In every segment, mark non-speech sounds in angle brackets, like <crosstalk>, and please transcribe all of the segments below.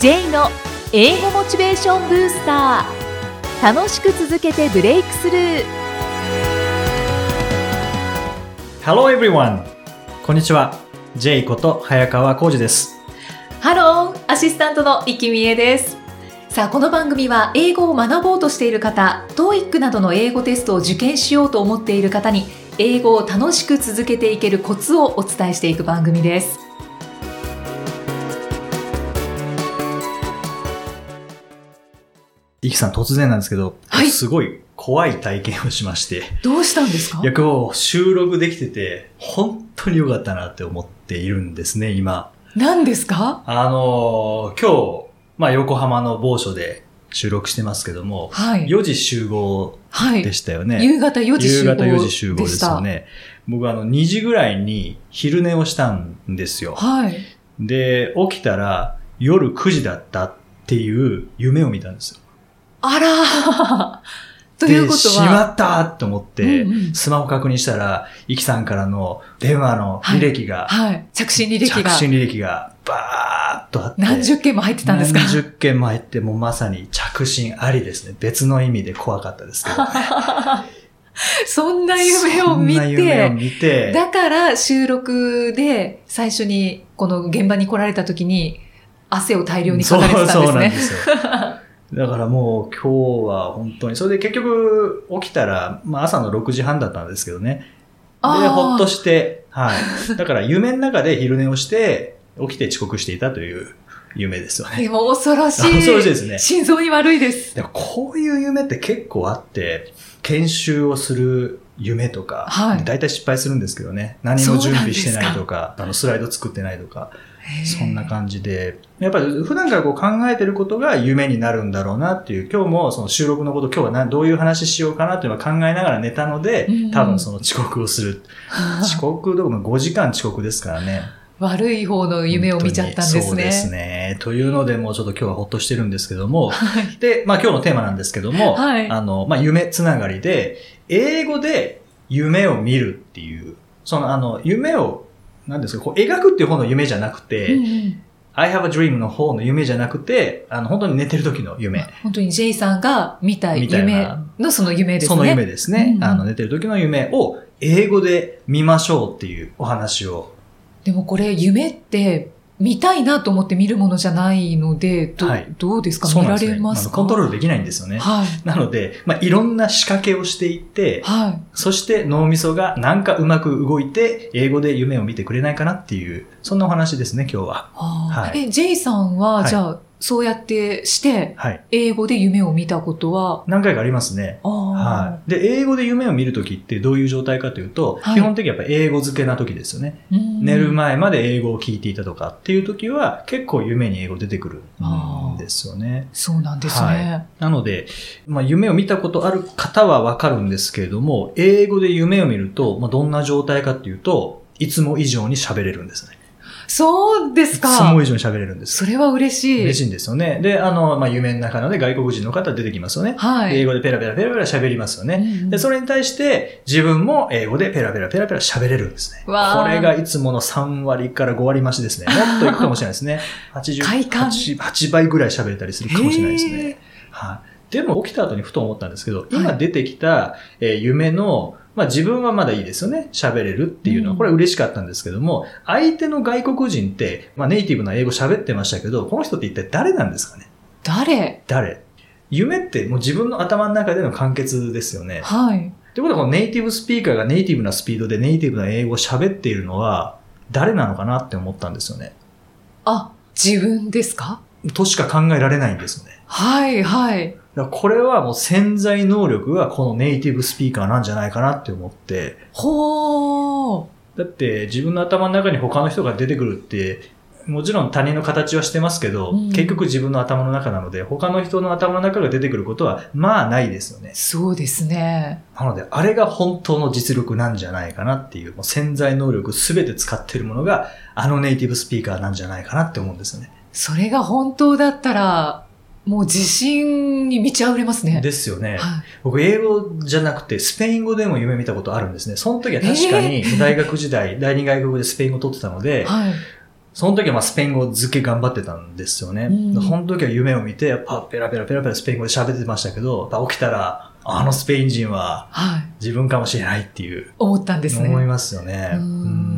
J の英語モチベーションブースター楽しく続けてブレイクスルー Hello everyone! こんにちは。J こと早川浩二です。ハローアシスタントの生きみえですさあこの番組は英語を学ぼうとしている方 TOEIC などの英語テストを受験しようと思っている方に英語を楽しく続けていけるコツをお伝えしていく番組ですイキさん突然なんですけど、はいすごい怖い体験をしまして、どうしたんですか？いや今日収録できてて、本当に良かったなって思っているんですね、今。何ですか？あのー今日、まあ横浜の某所で収録してますけども、はい4時集合はいでしたよね。夕方4時集合夕方4時集合ですよね。僕あの2時ぐらいに昼寝をしたんですよ。はいで、起きたら夜9時だったっていう夢を見たんですよ。あらということで、しまはったと思って、スマホ確認したら、イキさんからの電話の履歴が、はい着信履歴が着信履歴がバーっとあって、何十件も入ってたんですか？何十件も入って、もうまさに着信ありですね。別の意味で怖かったですけど。<laughs> そんな夢を見て、見て、だから収録で最初にこの現場に来られた時に汗を大量にかかれてたんですそうそうなんねで。すよ。<laughs> だからもう今日は本当に、それで結局起きたら、まあ朝の6時半だったんですけどね。で、ほっとして、はい。だから夢の中で昼寝をして、起きて遅刻していたという夢ですよね。でも恐ろしい。恐ろしいですね心臓に悪いです。でもこういう夢って結構あって、研修をする夢とか、はい大体失敗するんですけどね。何も準備してないとか、あのスライド作ってないとか、そんな感じで、やっぱり普段からこう考えてることが夢になるんだろうなっていう、今日もその収録のこと、今日は何どういう話しようかなっていうのを考えながら寝たので多分その遅刻をする。<laughs> 遅刻どころか5時間遅刻ですからね。悪い方の夢を見ちゃったんですね。そうですね。というので、もうちょっと今日はほっとしてるんですけども、はい。で、まあ今日のテーマなんですけども、はいあの、まあ夢つながりで、英語で夢を見るっていう、そのあの、夢を、なんですか、こう描くっていう方の夢じゃなくて、うんうん I have a dream の方の夢じゃなくて、あの、本当に寝てる時の夢。本当に J さんが見た夢なのその夢ですね。その夢ですね、うんうんあの、寝てる時の夢を英語で見ましょうっていうお話を。でもこれ夢って見たいなと思って見るものじゃないので、ど,、はいどうですか？見られますか？コントロールできないんですよね。はい。なので、まあ、いろんな仕掛けをしていって、はい。そして脳みそがなんかうまく動いて、英語で夢を見てくれないかなっていう、そんなお話ですね、今日は。はあはいえ、J さんは、はいじゃあ、そうやってして、はい。英語で夢を見たことは、何回かありますね。はい。で、英語で夢を見るときってどういう状態かというと、はい基本的にやっぱ英語付けな時ですよね。うん寝る前まで英語を聞いていたとかっていう時は、結構夢に英語出てくるんですよね。そうなんですね。はいなので、まあ、夢を見たことある方はわかるんですけれども、英語で夢を見ると、まあ、どんな状態かっていうと、いつも以上に喋れるんですね。そうでいつすかも。以上に喋れるんです。それは嬉しい。嬉しいんですよね。で、あの、まあ、夢の中なので外国人の方出てきますよね。はい。で英語でペラペラペラペラ喋りますよね。うんで、それに対して自分も英語でペラペラペラペラ喋れるんですね。こわーれがいつもの3割から5割増しですね。もっといくかもしれないですね。80、快感8 8倍ぐらい喋れたりするかもしれないですね。はい。でも起きた後にふと思ったんですけど、今出てきた、えー夢の、まあ自分はまだいいですよね。喋れるっていうのは、うんこれ嬉しかったんですけども、相手の外国人って、まあネイティブな英語喋ってましたけど、この人って一体誰なんですかね？誰？誰？夢ってもう自分の頭の中での完結ですよね。はい。ってことは、このネイティブスピーカーがネイティブなスピードでネイティブな英語を喋っているのは、誰なのかなって思ったんですよね。あ、自分ですか？としか考えられないんですよね。はい、はい。これはもう潜在能力がこのネイティブスピーカーなんじゃないかなって思って、ほー。だって自分の頭の中に他の人が出てくるって、もちろん他人の形はしてますけど、うん結局自分の頭の中なので、他の人の頭の中が出てくることは、まあないですよね。そうですね。なので、あれが本当の実力なんじゃないかなっていう、もう潜在能力すべて使ってるものが、あのネイティブスピーカーなんじゃないかなって思うんですよね。それが本当だったら、もう自信に満ち溢れますね。ですよね。はい。僕、英語じゃなくて、スペイン語でも夢見たことあるんですね。その時は確かに、大学時代、第二外国語でスペイン語取ってたので、<laughs> はい。その時はまあスペイン語漬け頑張ってたんですよね。うんその時は夢を見て、やっぱペラペラペラペラスペイン語で喋ってましたけど、起きたら、あのスペイン人ははい。自分かもしれないっていう、思ったんですね。思いますよね。うん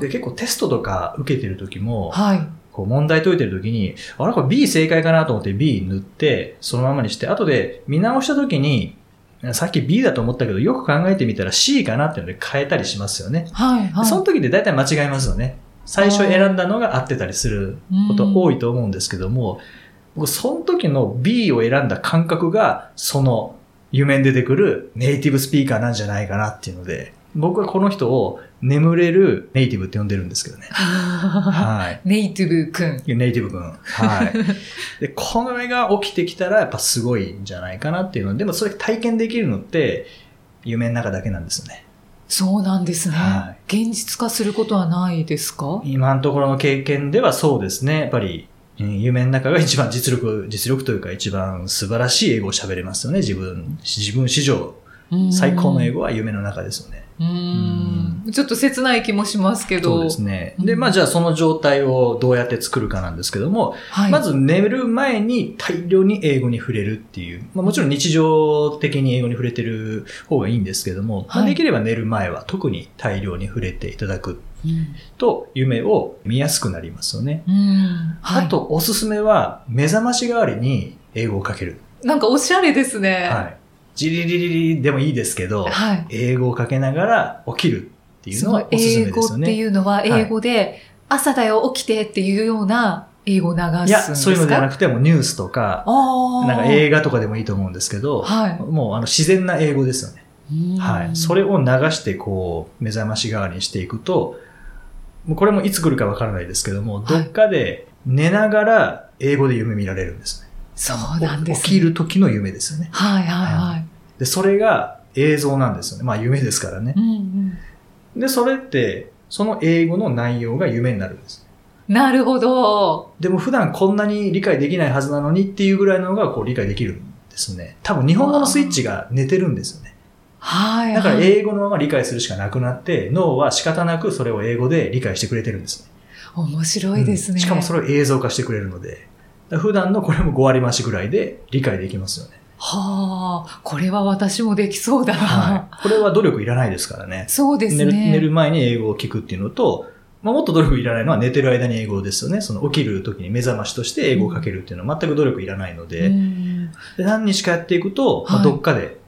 で結構テストとか受けてる時も、ーはい。こう問題解いてる時に、あれこれ B 正解かなと思って B 塗って、そのままにして、後で見直した時に、さっき B だと思ったけど、よく考えてみたら C かなっていうので変えたりしますよね。はい。はい。その時で大体間違いますよね。最初選んだのが合ってたりすること多いと思うんですけども、僕その時の B を選んだ感覚が、その夢に出てくるネイティブスピーカーなんじゃないかなっていうので、僕はこの人を眠れるネイティブって呼んでるんですけどね。はい。<laughs> ネイティブくん。ネイティブ君。はい。<laughs> で、この目が起きてきたらやっぱすごいんじゃないかなっていうので、でもそれ体験できるのって夢の中だけなんですよね。そうなんですね、は現実化することはないですか？今のところの経験ではそうですね。やっぱり、うん夢の中が一番実力、実力というか一番素晴らしい英語を喋れますよね。自分、自分史上最高の英語。語は夢の中ですよね。うーん。ちょっと切ない気もしますけど。そうですね。うんで、まあじゃあその状態をどうやって作るかなんですけども、はい。まず寝る前に大量に英語に触れるっていう。まあ、もちろん日常的に英語に触れてる方がいいんですけども、まあはいできれば寝る前は特に大量に触れていただくうん。と夢を見やすくなりますよね。うん。はいあ、とおすすめは目覚まし代わりに英語をかける。なんかおしゃれですね。はい。ジリリリリでもいいですけど、はい。英語をかけながら起きるっていうそののはおすすめ英語ってですよね。いうのは英語で、朝だよ起きてっていうような英語を流すんですか？いや、そういうのじゃなくくてもニュースとか。なんか映画とかでもいいと思うんですけど、はいもうあの自然な英語ですよね。うんはい。それを流して、こう、目覚まし代わりにしていくと、もうこれもいつ来るかわからないですけども、いどっかで寝ながら英語で夢見られるんですね。そうなんです、ね。起きる時の夢ですよね。はいはいはい。で、それが映像なんですよね。まあ夢ですからねう。んで、それって、その英語の内容が夢になるんです。うん。なるほど。でも普段こんなに理解できないはずなのにっていうぐらいのがこう理解できるんですね。多分日本語のスイッチが寝てるんですよね。はいはい。だから英語のまま理解するしかなくなって、脳は仕方なくそれを英語で理解してくれてるんですね。面白いですね。うんしかもそれを映像化してくれるので、普段のこれも5割増しぐらいで理解できますよね。はあ、これは私もできそうだな。はい。これは努力いらないですからね。そうですね。寝る寝る前に英語を聞くっていうのと、まあ、もっと努力いらないのは寝てる間に英語ですよね。その起きる時に目覚ましとして英語をかけるっていうのは全く努力いらないので、うんで何日かやっていくと、まあはいどっかで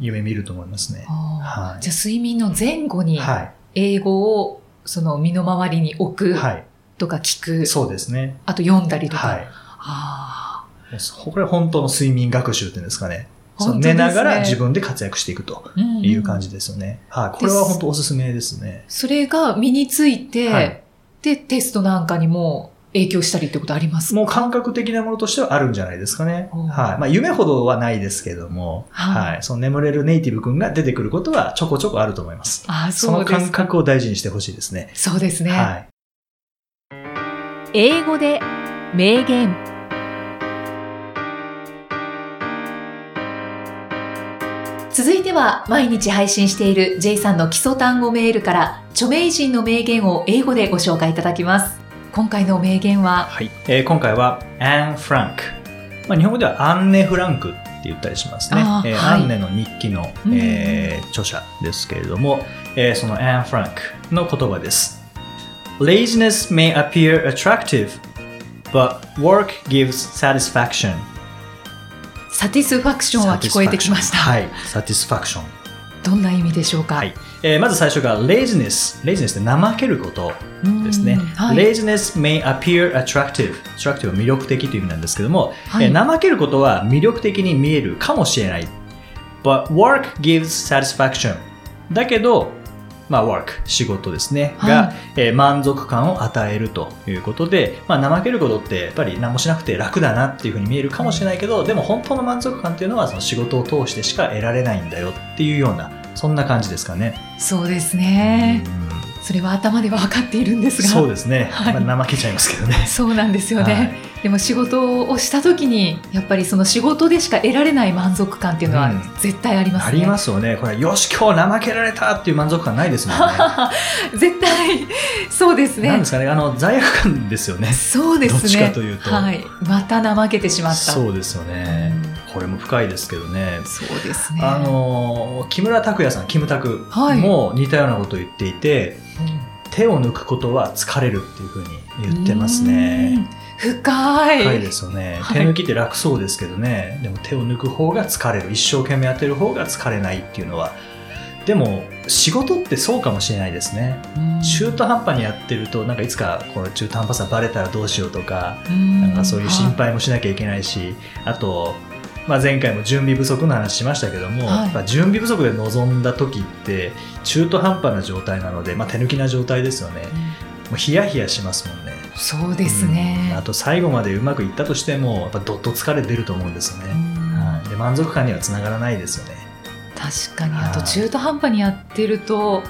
夢見ると思いますね。ああはいじゃあ睡眠の前後には英語をその身の回りに置い。くはい。とか聞く、そうですね。あと読んだりとか。はい。あこれは本当の睡眠学習っていうんですかね。その本当ですね寝ながら自分で活躍していくという感じですよね。はい。これは本当おすすめですね。それが身について、はいで、テストなんかにも影響したりってことありますか？もう感覚的なものとしてはあるんじゃないですかね。はい。まあ夢ほどはないですけども、はいはい。その眠れるネイティブ君が出てくることはちょこちょこあると思います。ああ、そのそうですか。感覚を大事にしてほしいですね。そうですね。はい。英語で名言。続いては毎日配信している J さんの基礎単語メールから著名人の名言を英語でご紹介いただきます。今回の名言は、はい。えー今回は、アン・フランク。まあ、日本語ではアンネ・フランクって言ったりしますね。えーはいアンネの日記の、うんえー著者ですけれども、えーそのアン・フランクの言葉です。Laziness may appear attractive, but work gives satisfaction. サティスファクションは聞こえてきました。はい。satisfaction。どんな意味でしょうか、はい。えーまず最初が laziness。laziness って怠けることですねうん。はい。laziness may appear attractive. attractive は魅力的という意味なんですけども、はいえー怠けることは魅力的に見えるかもしれない。but work gives satisfaction. だけど、まあ work、仕事ですね。が、はいえー満足感を与えるということで、まあ怠けることってやっぱり何もしなくて楽だなっていうふうに見えるかもしれないけど、でも本当の満足感っていうのはその仕事を通してしか得られないんだよっていうような、そんな感じですかね。そうですね。それは頭では分かっているんですが。そうですね。はいまあ、怠けちゃいますけどね。そうなんですよね。はいでも仕事をした時に、やっぱりその仕事でしか得られない満足感っていうのはうん絶対ありますあね。りますよね。これ、よし、今日怠けられたっていう満足感ないですもんね。<laughs> 絶対、そうですねなんで。すかね。あの、罪悪感ですよね。そうですね。どっちかというとはい。また怠けてしまった。そうですよね。うんこれも深いですけどね。そうですね。あの、木村拓哉さん、キムタクはいも似たようなことを言っていて、うん手を抜くことは疲れるっていうふうに言ってますね。うん。深い。深いですよね。はい手抜きって楽そうですけどね。でも手を抜く方が疲れる。一生懸命やってる方が疲れないっていうのは。でも、仕事ってそうかもしれないですね。うん中途半端にやってると、なんかいつかこの中途半端さバレたらどうしようとか、うんなんかそういう心配もしなきゃいけないし、あと、まあ、前回も準備不足の話しましたけども、はい準備不足で臨んだ時って中途半端な状態なので、まあ、手抜きな状態ですよね。もうヒヤヒヤしますもんね。そうですね。うんあと最後までうまくいったとしても、やっぱどっと疲れ出ると思うんですよね。うんはい、で満足感にはつながらないですよね。確かに。はいあと中途半端にやってると、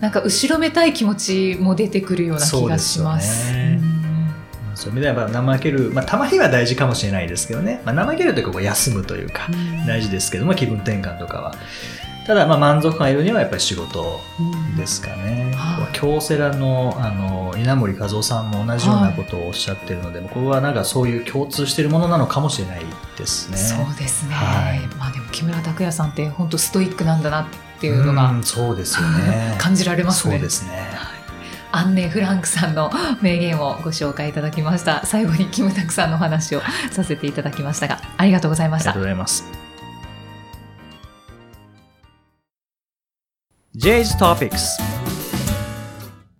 なんか後ろめたい気持ちも出てくるような気がします。そう。いう意味では怠ける、まあ、たまには大事かもしれないですけどね、まあ、怠けるというかこう休むというか大事ですけども気分転換とかは。ただまあ満足感を得るにはやっぱり仕事うん。ですかね、はい京セラのあの稲森和夫さんも同じようなことをおっしゃってるので、これはなんかそういう共通しているものなのかもしれないですね。そうですね。はい。まあでも木村拓哉さんって本当ストイックなんだなっていうのがんそうですよね。<laughs> 感じられますね。そうですねアンネ・フランクさんの名言をご紹介いただきました。最後にキムタクさんのお話をさせていただきましたが、ありがとうございましたありがとう。ございます。J's Topics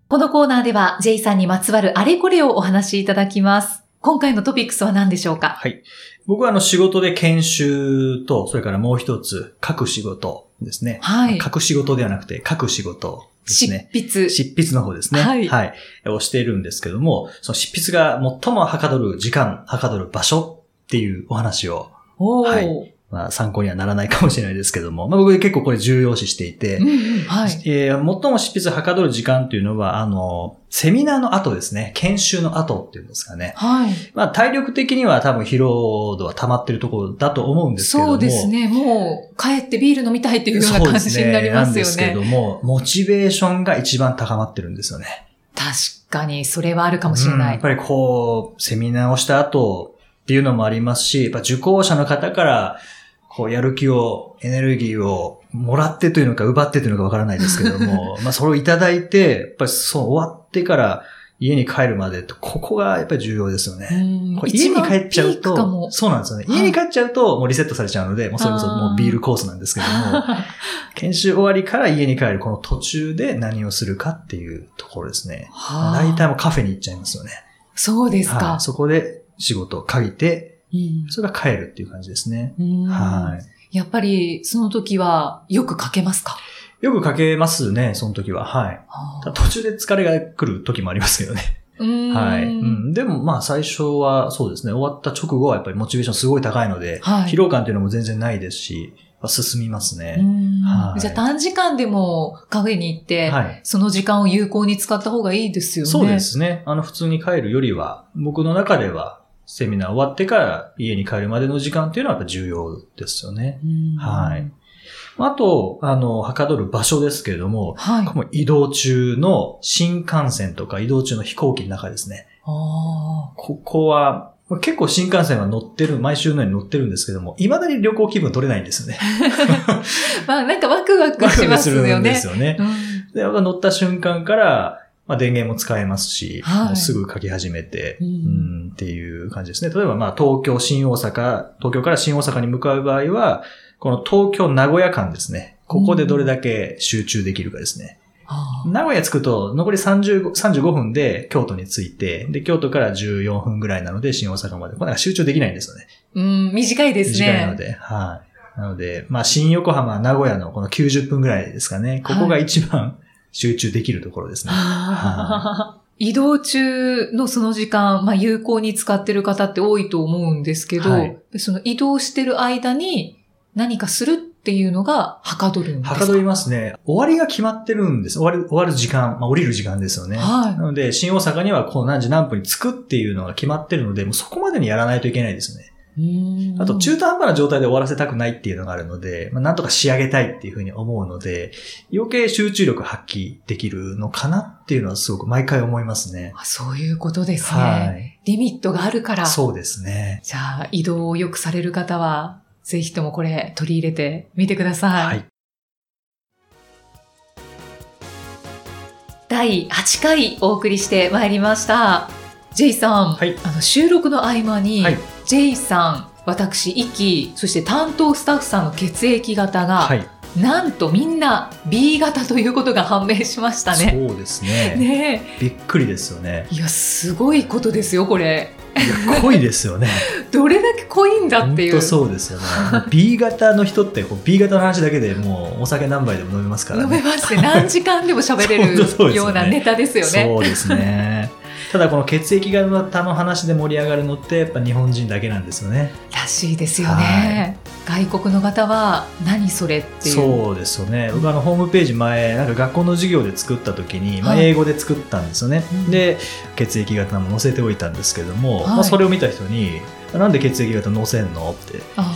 このコーナーでは J さんにまつわるあれこれをお話しいただきます。今回のトピックスは何でしょうか？はい。僕はあの仕事で研修と、それからもう一つ、書く仕事ですね。はい書く仕事ではなくて、書く仕事です執ね。筆。執筆の方ですね。はいはい。をしているんですけども、その執筆が最もはかどる時間、はかどる場所っていうお話を、はいまあ参考にはならないかもしれないですけども、まあ僕結構これ重要視していて、うんうんはい。えー最も執筆はかどる時間っていうのは、あの、セミナーの後ですね。研修の後っていうんですかね。はい。まあ体力的には多分疲労度は溜まってるところだと思うんですけども。そうですね。もう、帰ってビール飲みたいっていうような感じになりますよそうですね。なんですけね。ども、モチベーションが一番高まってるんですよね。確かに、それはあるかもしれないうんやっ。ぱりこう、セミナーをした後っていうのもありますし、やっぱ受講者の方から、こう、やる気を、エネルギーをもらってというのか奪ってというのかわからないですけども、<laughs> まあそれをいただいて、やっぱりそう、終わってから家に帰るまでと、ここがやっぱり重要ですよね。家に帰っちゃうとも、そうなんですよね。はい家に帰っちゃうと、もうリセットされちゃうので、もうそれこそもうビールコースなんですけども、<laughs> 研修終わりから家に帰るこの途中で何をするかっていうところですね。はあ大体もうカフェに行っちゃいますよね。そうですかはい。そこで仕事を書いて、うんそれが帰るっていう感じですね。うんはい。やっぱり、その時は、よく書けますか？よく書けますね、その時は。はい。途中で疲れが来る時もありますけどね。うん <laughs> はい。うん、でもまあ最初はそうですね、終わった直後はやっぱりモチベーションすごい高いので、はい疲労感っていうのも全然ないですし、まあ進みますうね。んはいじゃあ短時間でもカフェに行って、はい。その時間を有効に使った方がいいですよね。そうで。すね。あの普通に帰るよりは、僕の中ではセミナー終わってから家に帰るまでの時間っていうのはやっぱ重要ですよね。はい。あと、あの、はかどる場所ですけれども、はい。こ移動中の新幹線とか移動中の飛行機の中ですね。あここは、結構新幹線は乗ってる、毎週のように乗ってるんですけども、未だに旅行気分取れないんですよね。ー <laughs> まあ、なんかワクワクしますよねワクワクするんで。すよね。うんで、やっぱ乗った瞬間から、まあ、電源も使えますし、はいすぐ書き始めて、ううんん、っていう感じですね。例えば、まあ、東京、新大阪、東京から新大阪に向かう場合は、この東京、名古屋間ですね。ここでどれだけ集中できるかですね。あー名古屋着くと、残り30 35分で京都に着いて、で、京都から14分ぐらいなので、新大阪まで。これなんか集中できないんですよね。うん、短いですね。短いので、はい。なので、まあ、新横浜、名古屋のこの90分ぐらいですかね。ここが一番集中できるところですね。移動中のその時間、まあ、有効に使ってる方って多いと思うんですけど、はいその移動してる間に何かするっっていうのがはかどるんですか？はかどりますね。終わりが決まってるんです。終わる、終わる時間、まあ、降りる時間ですよね。はいなので、新大阪にはこう何時何分に着くっていうのが決まってるので、もうそこまでにやらないといけないですね。あと、中途半端な状態で終わらせたくないっていうのがあるので、まあ、なんとか仕上げたいっていうふうに思うので、余計集中力発揮できるのかなっていうのはすごく毎回思いますね。あそういうことですね。はい。リミットがあるから。そうですね。じゃあ、移動をよくされる方は、ぜひともこれ取り入れてみてください。はい。第8回お送りしてまいりました。J さん、はいあの収録の合間に、はい J さん、私、イキ、そして担当スタッフさんの血液型が、はい。なんとみんな B 型ということが判明しましたね。そうですね。ねびっくりですよね。えいや、すごいことですよ、これ。いや、濃いですよね。<laughs> どれだけ濃いんだっていう。本当そうですよね。<laughs> B 型の人ってこう B 型の話だけでもうお酒何杯でも飲めますからね。飲めますね。何時間でも喋れる <laughs> ようなネタですよね。そうですね。ただこの血液型の話で盛り上がるのってやっぱ日本人だけなんですよね。らしいですよね。外国の方は何それっていう。そうですよね。僕あのホームページ前、なんか学校の授業で作った時に、まあはい英語で作ったんですよね。うんで、血液型も載せておいたんですけども、はいまあそれを見た人に、なんで血液型載せんのって、あ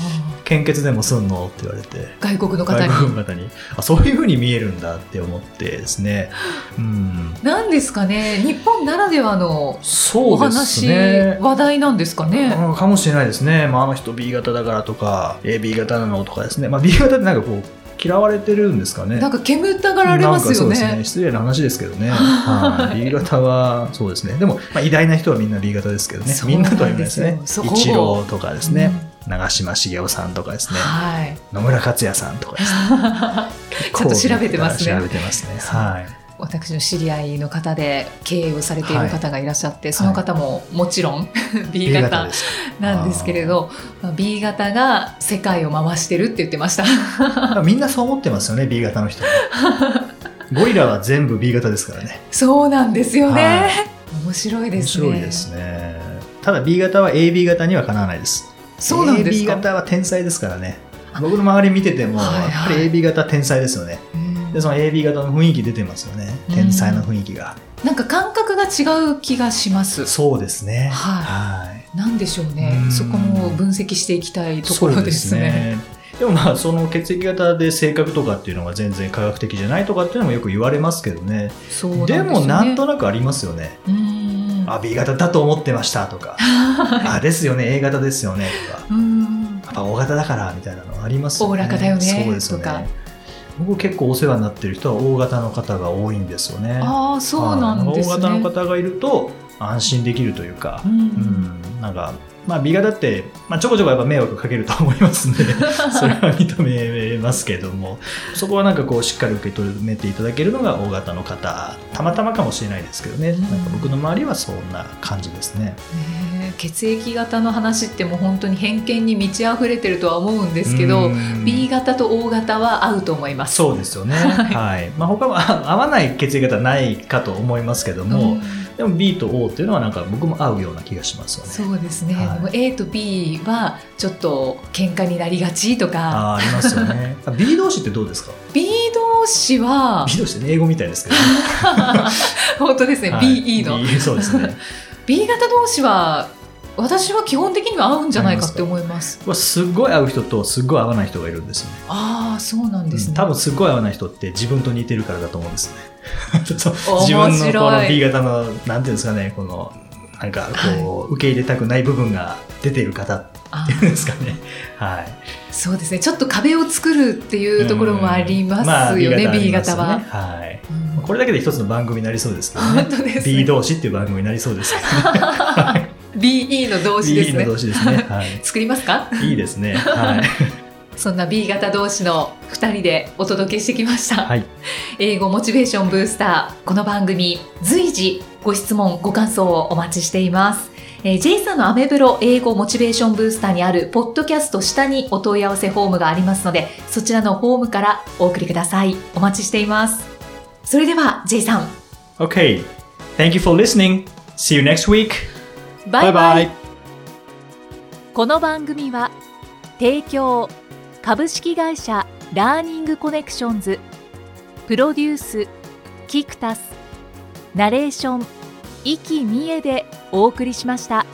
献血でもすんのって言われて。あ外国の方に。外国の方にあそういう風に見えるんだって思ってですね。うん。何ですかね日本ならではのお話、ね。話題なんですかね。うんかもしれないですね。まあ、あの人 B 型だからとか、AB 型なのとかですね。まあ、B 型ってなんかこう、嫌われてるんですかね。なんか煙たがられますよなんかそうですねね。。失礼な話ですけどね。はい B 型は、そうですね。でも、まあ、偉大な人はみんな B 型ですけどね。みんなとは言わないですねなん。ですよそう一郎とかですね。うん長嶋茂雄さんとかですね。はい。野村克也さんとかですね。<laughs> ちょっと調べてますね調べてますね。はい。私の知り合いの方で経営をされている方がいらっしゃって、その方ももちろん <laughs> B 型ですか。なんですけれど、まあ B 型が世界を回してるって言ってました。<laughs> みんなそう思ってますよね、B 型の人は。ゴリラは全部 B 型ですからね。そうなんですよね。はい面白いで面すね。白いですね。ただ B 型は AB 型にはかなわないです。そうなんです AB か。型は天才ですからね。僕の周り見てても、はいはいやっぱり AB 型天才ですよね。うんで、その AB 型の雰囲気出てますよね。天才の雰囲気が。なんか感覚が違う気がします。そうですね。はいはい。なんでしょうねう。んそこも分析していきたいところですね。でもまあその血液型で性格とかっていうのが全然科学的じゃないとかっていうのもよく言われますけどね。ね。でもなんとなくありますよね。うん。あ、B 型だと思ってましたとか、あ、ですよね、A 型ですよねとか、うん。やっぱ O 型だからみたいなのありますよね。かだよねそうですよね。僕結構お世話になってる人は O 型の方が多いんですよね。ああ、そうなんですね。はい O 型の方がいると安心できるというか、う。うんん、なんか、まあ B 型って、まあちょこちょこやっぱ迷惑かけると思いますんで、<laughs> それは認めますけども、そこはなんかこうしっかり受け止めていただけるのが O 型の方、たまたまかもしれないですけどね、うんなんか僕の周りはそんな感じですね。血液型の話ってもう本当に偏見に満ち溢れてるとは思うんですけど、うん B 型と O 型は合うと思います。そうですよね。はいはい。まあ他は合わない血液型はないかと思いますけども、うんでも B と O っていうのはなんか僕も合うような気がしますよね。そうですね、はいでも A と B はちょっと喧嘩になりがちとかあーありますよね。<laughs> B 同士ってどうですか？B 同士は ?B 同士ってね英語みたいですけど、ね。<laughs> 本当ですね、はい BE のそうですね。<laughs> B 型同士は私は基本的には合うんじゃないかって思いますはすっごい合う人とすっごい合わない人がいるんですよね。ああそうなんですね、うん多分すっごい合わない人って自分と似てるからだと思うんですね。<laughs> 自分のこの B 型の、なんていうんですかね、この、なんかこう、受け入れたくない部分が出ている方っあていうんですかね。はい。そうですねちょっと壁を作るっていうところもありますまあよね、B B 型型は、ねはい。うんこれだけで一つの番組になりそうですけど本ね。当です B ね同士っていう番組になりそうですけどね。<laughs> <laughs> BE の同士ですね同士ですね。<laughs> はい。作りますか？いいですね。<laughs> はい。そんな B 型同士の2人でお届けしてきました、はい。英語モチベーションブースターこの番組随時ご質問ご感想をお待ちしていますえー、J さんのアメブロ英語モチベーションブースターにあるポッドキャスト下にお問い合わせフォームがありますのでそちらのフォームからお送りくださいお待ちしていますそれでは J さん Okay. Thank you for listening. See you next week. バイバイ.この番組は提供株式会社ラーニングコネクションズプロデュースキクタスナレーション生きみえでお送りしました。